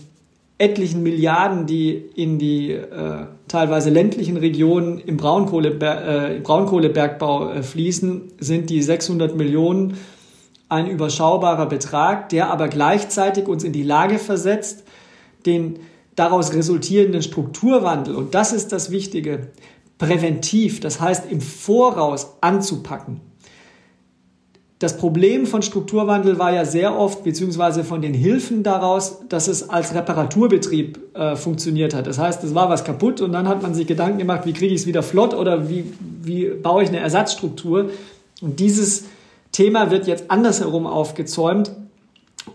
etlichen Milliarden, die in die äh, teilweise ländlichen Regionen im, Braunkohle, äh, im Braunkohlebergbau äh, fließen, sind die 600 Millionen ein überschaubarer Betrag, der aber gleichzeitig uns in die Lage versetzt, den daraus resultierenden Strukturwandel, und das ist das Wichtige, präventiv, das heißt im Voraus anzupacken. Das Problem von Strukturwandel war ja sehr oft, beziehungsweise von den Hilfen daraus, dass es als Reparaturbetrieb äh, funktioniert hat. Das heißt, es war was kaputt und dann hat man sich Gedanken gemacht, wie kriege ich es wieder flott oder wie, wie baue ich eine Ersatzstruktur. Und dieses Thema wird jetzt andersherum aufgezäumt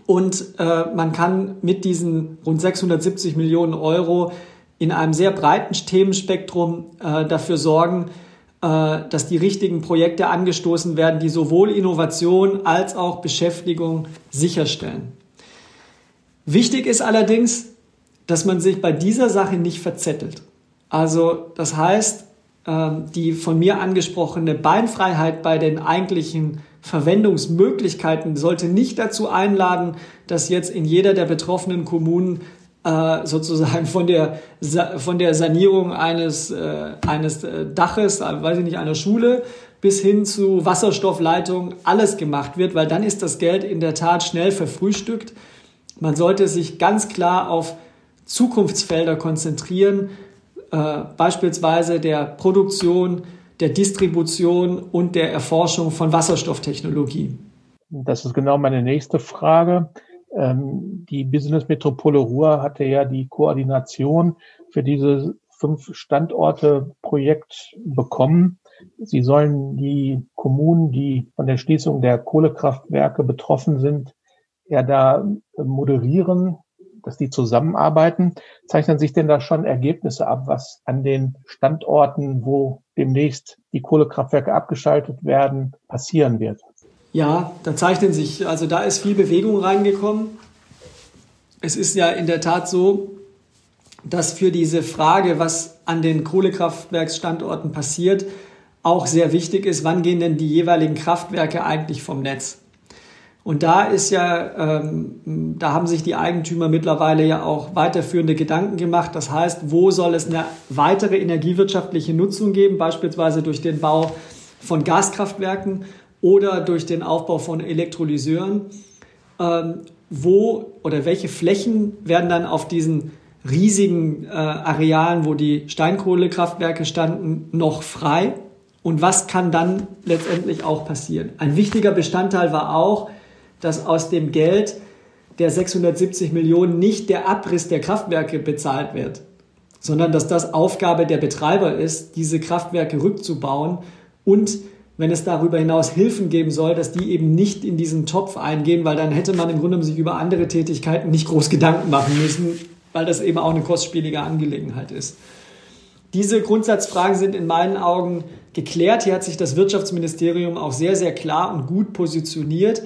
und äh, man kann mit diesen rund 670 Millionen Euro in einem sehr breiten Themenspektrum äh, dafür sorgen, dass die richtigen Projekte angestoßen werden, die sowohl Innovation als auch Beschäftigung sicherstellen. Wichtig ist allerdings, dass man sich bei dieser Sache nicht verzettelt. Also das heißt, ähm, die von mir angesprochene Beinfreiheit bei den eigentlichen Verwendungsmöglichkeiten sollte nicht dazu einladen, dass jetzt in jeder der betroffenen Kommunen äh, sozusagen von der, von der Sanierung eines, äh, eines äh, Daches, weiß ich nicht, einer Schule bis hin zu Wasserstoffleitungen alles gemacht wird, weil dann ist das Geld in der Tat schnell verfrühstückt. Man sollte sich ganz klar auf Zukunftsfelder konzentrieren, äh, beispielsweise der Produktion, der Distribution und der Erforschung von Wasserstofftechnologie. Das ist genau meine nächste Frage. Ähm, die Business Metropole Ruhr hatte ja die Koordination für diese fünf Standorte Projekt bekommen. Sie sollen die Kommunen, die von der Schließung der Kohlekraftwerke betroffen sind, ja da moderieren, dass die zusammenarbeiten. Zeichnen sich denn da schon Ergebnisse ab, was an den Standorten, wo demnächst die Kohlekraftwerke abgeschaltet werden, passieren wird? Ja, da zeichnen sich, also da ist viel Bewegung reingekommen. Es ist ja in der Tat so, dass für diese Frage, was an den Kohlekraftwerksstandorten passiert, auch sehr wichtig ist, wann gehen denn die jeweiligen Kraftwerke eigentlich vom Netz? Und da ist ja, ähm, da haben sich die Eigentümer mittlerweile ja auch weiterführende Gedanken gemacht. Das heißt, wo soll es eine weitere energiewirtschaftliche Nutzung geben, beispielsweise durch den Bau von Gaskraftwerken oder durch den Aufbau von Elektrolyseuren. Ähm, wo oder welche Flächen werden dann auf diesen riesigen äh, Arealen, wo die Steinkohlekraftwerke standen, noch frei? Und was kann dann letztendlich auch passieren? Ein wichtiger Bestandteil war auch, dass aus dem Geld der 670 Millionen nicht der Abriss der Kraftwerke bezahlt wird, sondern dass das Aufgabe der Betreiber ist, diese Kraftwerke rückzubauen und wenn es darüber hinaus Hilfen geben soll, dass die eben nicht in diesen Topf eingehen, weil dann hätte man im Grunde sich über andere Tätigkeiten nicht groß Gedanken machen müssen, weil das eben auch eine kostspielige Angelegenheit ist. Diese Grundsatzfragen sind in meinen Augen geklärt. Hier hat sich das Wirtschaftsministerium auch sehr, sehr klar und gut positioniert.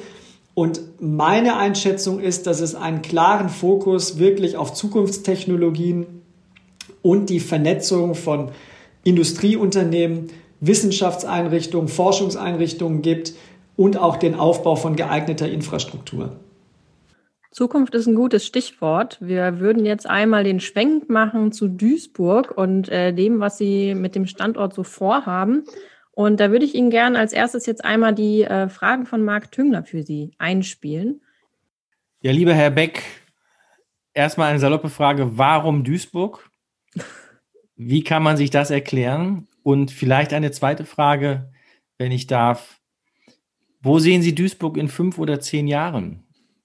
Und meine Einschätzung ist, dass es einen klaren Fokus wirklich auf Zukunftstechnologien und die Vernetzung von Industrieunternehmen Wissenschaftseinrichtungen, Forschungseinrichtungen gibt und auch den Aufbau von geeigneter Infrastruktur. Zukunft ist ein gutes Stichwort. Wir würden jetzt einmal den Schwenk machen zu Duisburg und äh, dem, was Sie mit dem Standort so vorhaben. Und da würde ich Ihnen gerne als erstes jetzt einmal die äh, Fragen von Marc Tüngler für Sie einspielen. Ja, lieber Herr Beck, erstmal eine saloppe Frage. Warum Duisburg? Wie kann man sich das erklären? Und vielleicht eine zweite Frage, wenn ich darf. Wo sehen Sie Duisburg in fünf oder zehn Jahren?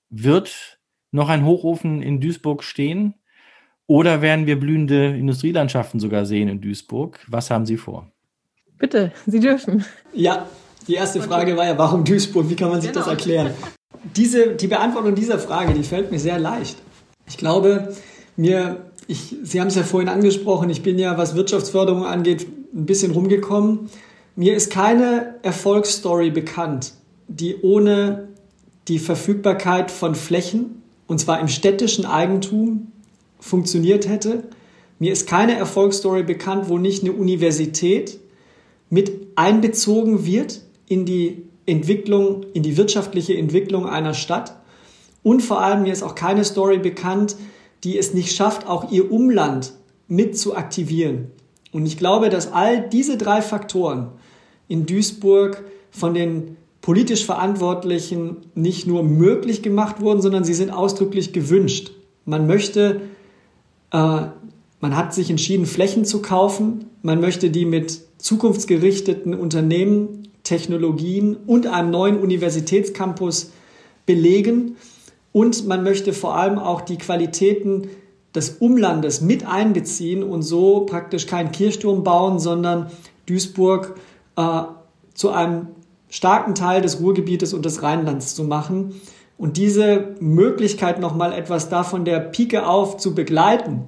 Wird noch ein Hochofen in Duisburg stehen? Oder werden wir blühende Industrielandschaften sogar sehen in Duisburg? Was haben Sie vor? Bitte, Sie dürfen. Ja, die erste Frage war ja, warum Duisburg? Wie kann man sich genau. das erklären? Diese, die Beantwortung dieser Frage, die fällt mir sehr leicht. Ich glaube, mir ich, Sie haben es ja vorhin angesprochen, ich bin ja, was Wirtschaftsförderung angeht, ein bisschen rumgekommen. Mir ist keine Erfolgsstory bekannt, die ohne die Verfügbarkeit von Flächen, und zwar im städtischen Eigentum, funktioniert hätte. Mir ist keine Erfolgsstory bekannt, wo nicht eine Universität mit einbezogen wird in die Entwicklung, in die wirtschaftliche Entwicklung einer Stadt. Und vor allem mir ist auch keine Story bekannt, die es nicht schafft, auch ihr Umland mit zu aktivieren. Und ich glaube, dass all diese drei Faktoren in Duisburg von den politisch Verantwortlichen nicht nur möglich gemacht wurden, sondern sie sind ausdrücklich gewünscht. Man möchte, äh, man hat sich entschieden, Flächen zu kaufen. Man möchte die mit zukunftsgerichteten Unternehmen, Technologien und einem neuen Universitätscampus belegen. Und man möchte vor allem auch die Qualitäten des Umlandes mit einbeziehen und so praktisch keinen Kirchturm bauen, sondern Duisburg äh, zu einem starken Teil des Ruhrgebietes und des Rheinlands zu machen. Und diese Möglichkeit, nochmal etwas da von der Pike auf zu begleiten,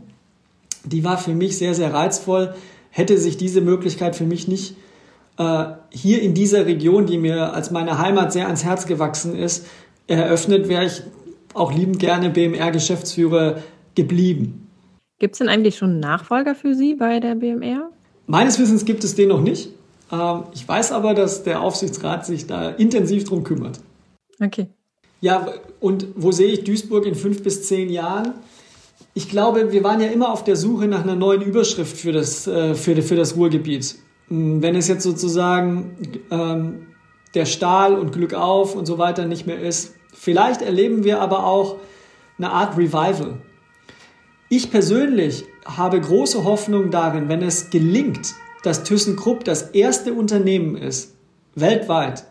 die war für mich sehr, sehr reizvoll. Hätte sich diese Möglichkeit für mich nicht äh, hier in dieser Region, die mir als meine Heimat sehr ans Herz gewachsen ist, eröffnet, wäre ich auch liebend gerne BMR-Geschäftsführer geblieben. Gibt es denn eigentlich schon einen Nachfolger für Sie bei der BMR? Meines Wissens gibt es den noch nicht. Ähm, ich weiß aber, dass der Aufsichtsrat sich da intensiv drum kümmert. Okay. Ja, und wo sehe ich Duisburg in fünf bis zehn Jahren? Ich glaube, wir waren ja immer auf der Suche nach einer neuen Überschrift für das, äh, für, für das Ruhrgebiet. Hm, wenn es jetzt sozusagen ähm, der Stahl und Glück auf und so weiter nicht mehr ist, vielleicht erleben wir aber auch eine Art Revival. Ich persönlich habe große Hoffnung darin, wenn es gelingt, dass ThyssenKrupp das erste Unternehmen ist, weltweit,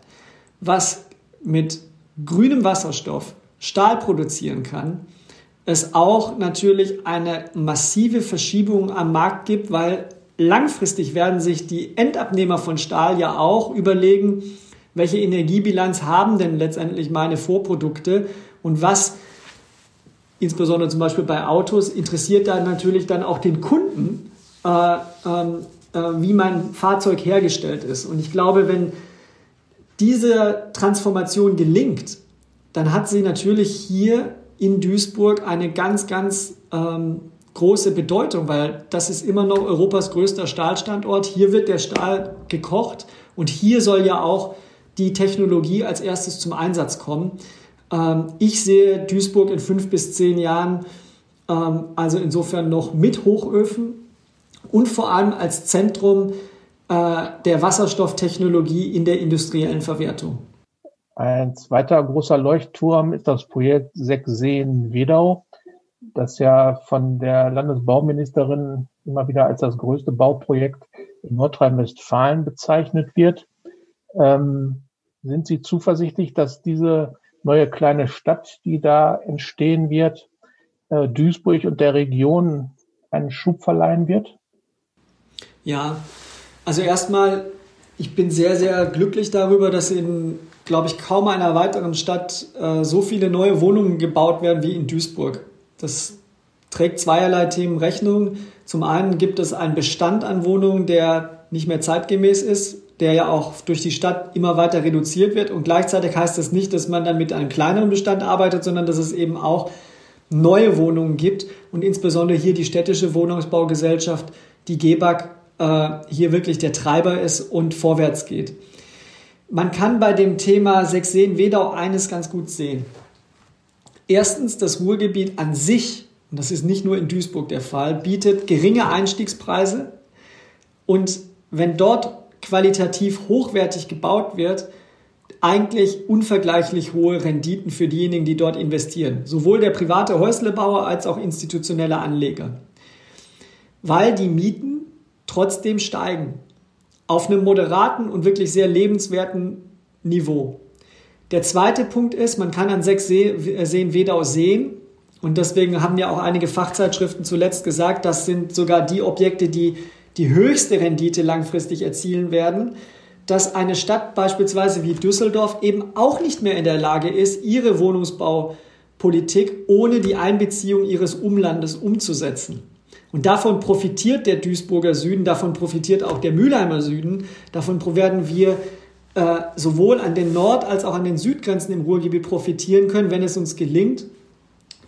was mit grünem Wasserstoff Stahl produzieren kann, es auch natürlich eine massive Verschiebung am Markt gibt, weil langfristig werden sich die Endabnehmer von Stahl ja auch überlegen, welche Energiebilanz haben denn letztendlich meine Vorprodukte und was insbesondere zum Beispiel bei Autos interessiert dann natürlich dann auch den Kunden, äh, ähm, äh, wie mein Fahrzeug hergestellt ist. Und ich glaube, wenn diese Transformation gelingt, dann hat sie natürlich hier in Duisburg eine ganz, ganz ähm, große Bedeutung, weil das ist immer noch Europas größter Stahlstandort. Hier wird der Stahl gekocht und hier soll ja auch die Technologie als erstes zum Einsatz kommen. Ähm, ich sehe Duisburg in fünf bis zehn Jahren ähm, also insofern noch mit Hochöfen und vor allem als Zentrum äh, der Wasserstofftechnologie in der industriellen Verwertung. Ein zweiter großer Leuchtturm ist das Projekt Sechseen Wedau, das ja von der Landesbauministerin immer wieder als das größte Bauprojekt in Nordrhein-Westfalen bezeichnet wird. Ähm, sind Sie zuversichtlich, dass diese neue kleine Stadt, die da entstehen wird, äh, Duisburg und der Region einen Schub verleihen wird? Ja, also erstmal, ich bin sehr, sehr glücklich darüber, dass in, glaube ich, kaum einer weiteren Stadt äh, so viele neue Wohnungen gebaut werden wie in Duisburg. Das trägt zweierlei Themen Rechnung. Zum einen gibt es einen Bestand an Wohnungen, der nicht mehr zeitgemäß ist, der ja auch durch die Stadt immer weiter reduziert wird. Und gleichzeitig heißt das nicht, dass man dann mit einem kleineren Bestand arbeitet, sondern dass es eben auch neue Wohnungen gibt und insbesondere hier die städtische Wohnungsbaugesellschaft, die GEBAG, äh, hier wirklich der Treiber ist und vorwärts geht. Man kann bei dem Thema Sechseen-Wedau eines ganz gut sehen. Erstens, das Ruhrgebiet an sich, und das ist nicht nur in Duisburg der Fall, bietet geringe Einstiegspreise. Und wenn dort qualitativ hochwertig gebaut wird, eigentlich unvergleichlich hohe Renditen für diejenigen, die dort investieren. Sowohl der private Häuslebauer als auch institutionelle Anleger. Weil die Mieten trotzdem steigen. Auf einem moderaten und wirklich sehr lebenswerten Niveau. Der zweite Punkt ist, man kann an sechs äh, Seen Wedau sehen, und deswegen haben ja auch einige Fachzeitschriften zuletzt gesagt, das sind sogar die Objekte, die die höchste Rendite langfristig erzielen werden, dass eine Stadt beispielsweise wie Düsseldorf eben auch nicht mehr in der Lage ist, ihre Wohnungsbaupolitik ohne die Einbeziehung ihres Umlandes umzusetzen. Und davon profitiert der Duisburger Süden, davon profitiert auch der Mülheimer Süden, davon werden wir äh, sowohl an den Nord- als auch an den Südgrenzen im Ruhrgebiet profitieren können, wenn es uns gelingt,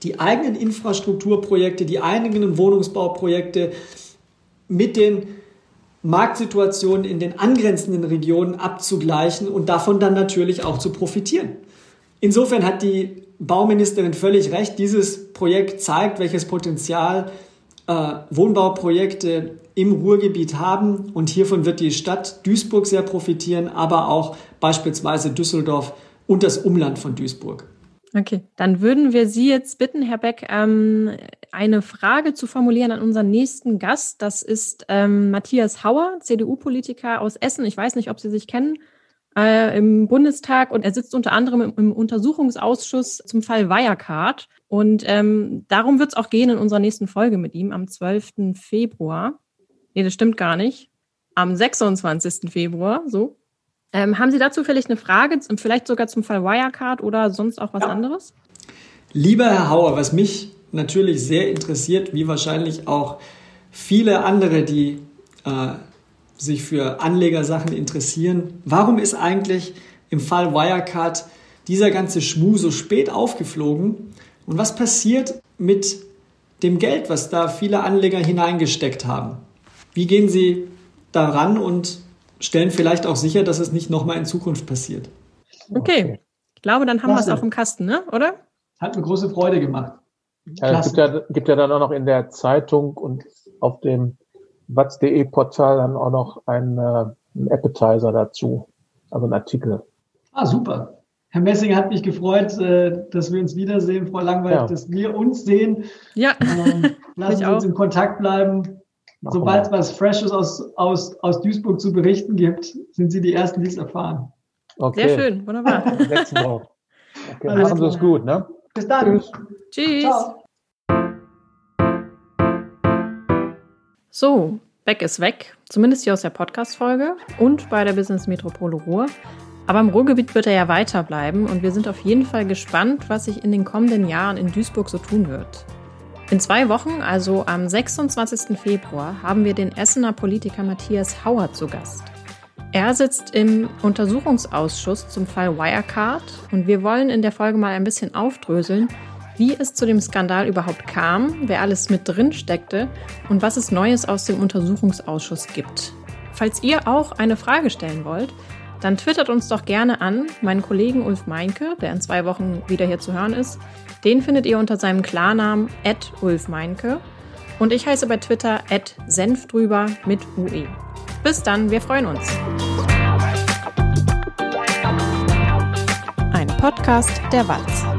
die eigenen Infrastrukturprojekte, die eigenen Wohnungsbauprojekte mit den Marktsituationen in den angrenzenden Regionen abzugleichen und davon dann natürlich auch zu profitieren. Insofern hat die Bauministerin völlig recht. Dieses Projekt zeigt, welches Potenzial äh, Wohnbauprojekte im Ruhrgebiet haben und hiervon wird die Stadt Duisburg sehr profitieren, aber auch beispielsweise Düsseldorf und das Umland von Duisburg. Okay, dann würden wir Sie jetzt bitten, Herr Beck, ähm, eine Frage zu formulieren an unseren nächsten Gast. Das ist ähm, Matthias Hauer, CDU-Politiker aus Essen. Ich weiß nicht, ob Sie sich kennen äh, im Bundestag und er sitzt unter anderem im, Untersuchungsausschuss zum Fall Wirecard. Und ähm, darum wird es auch gehen in unserer nächsten Folge mit ihm am 12. Februar. Nee, das stimmt gar nicht. Am 26. Februar, so. Ähm, haben Sie dazu vielleicht eine Frage, vielleicht sogar zum Fall Wirecard oder sonst auch was ja. anderes? Lieber Herr Hauer, was mich natürlich sehr interessiert, wie wahrscheinlich auch viele andere, die äh, sich für Anlegersachen interessieren, warum ist eigentlich im Fall Wirecard dieser ganze Schmuh so spät aufgeflogen und was passiert mit dem Geld, was da viele Anleger hineingesteckt haben? Wie gehen Sie daran und stellen vielleicht auch sicher, dass es nicht nochmal in Zukunft passiert? Okay. Ich glaube, dann haben wir es auf dem Kasten, ne? oder? Hat mir große Freude gemacht. Ja, es gibt ja, gibt ja dann auch noch in der Zeitung und auf dem watz.de Portal dann auch noch einen, äh, einen Appetizer dazu, also einen Artikel. Ah, super. Herr Messing hat mich gefreut, äh, dass wir uns wiedersehen, Frau Langweilig, ja. dass wir uns sehen. Ja. Ähm, *laughs* lassen Sie uns in Kontakt bleiben. Sobald es was Freshes aus, aus, aus Duisburg zu berichten gibt, sind Sie die Ersten, die es erfahren. Okay. Sehr schön, wunderbar. *laughs* *laughs* Okay, machen Sie es gut, ne? Bis dann. Tschüss. Tschüss. Ciao. So, Beck ist weg, zumindest hier aus der Podcast-Folge und bei der Business Metropole Ruhr. Aber im Ruhrgebiet wird er ja weiterbleiben und wir sind auf jeden Fall gespannt, was sich in den kommenden Jahren in Duisburg so tun wird. In zwei Wochen, also am 26. Februar, haben wir den Essener Politiker Matthias Hauer zu Gast. Er sitzt im Untersuchungsausschuss zum Fall Wirecard und wir wollen in der Folge mal ein bisschen aufdröseln, wie es zu dem Skandal überhaupt kam, wer alles mit drin steckte und was es Neues aus dem Untersuchungsausschuss gibt. Falls ihr auch eine Frage stellen wollt, dann twittert uns doch gerne an. Meinen Kollegen Ulf Meinke, der in zwei Wochen wieder hier zu hören ist, den findet ihr unter seinem Klarnamen Ulf Meinke. Und ich heiße bei Twitter senfdrüber mit UE. Bis dann, wir freuen uns. Ein Podcast der Walz.